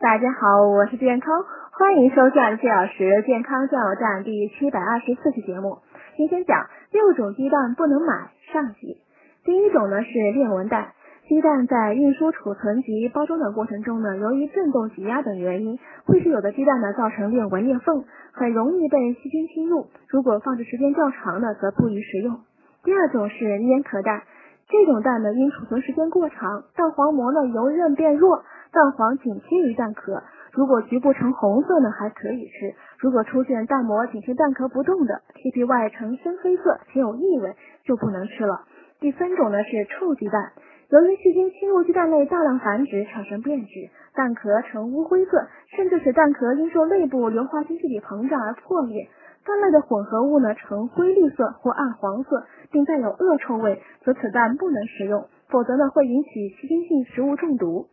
大家好，我是健康，欢迎收看四小时健康加油站第七百二十四期节目。今天讲六种鸡蛋不能买上集。第一种呢是裂纹蛋，鸡蛋在运输、储存及包装的过程中呢，由于振动、挤压等原因，会使有的鸡蛋呢造成裂纹裂缝，很容易被细菌侵入。如果放置时间较长呢，则不宜食用。第二种是粘壳蛋，这种蛋呢因储存时间过长，蛋黄膜呢由韧变弱，蛋黄紧贴于蛋壳。如果局部呈红色呢，还可以吃；如果出现蛋膜紧贴蛋壳不动的，贴皮外呈深黑色且有异味，就不能吃了。第三种呢是臭鸡蛋，由于细菌侵入鸡蛋内大量繁殖，产生变质，蛋壳呈乌灰色，甚至使蛋壳因受内部硫化氢气体膨胀而破裂。蛋类的混合物呢呈灰绿色或暗黄色，并带有恶臭味，则此蛋不能食用，否则呢会引起细菌性食物中毒。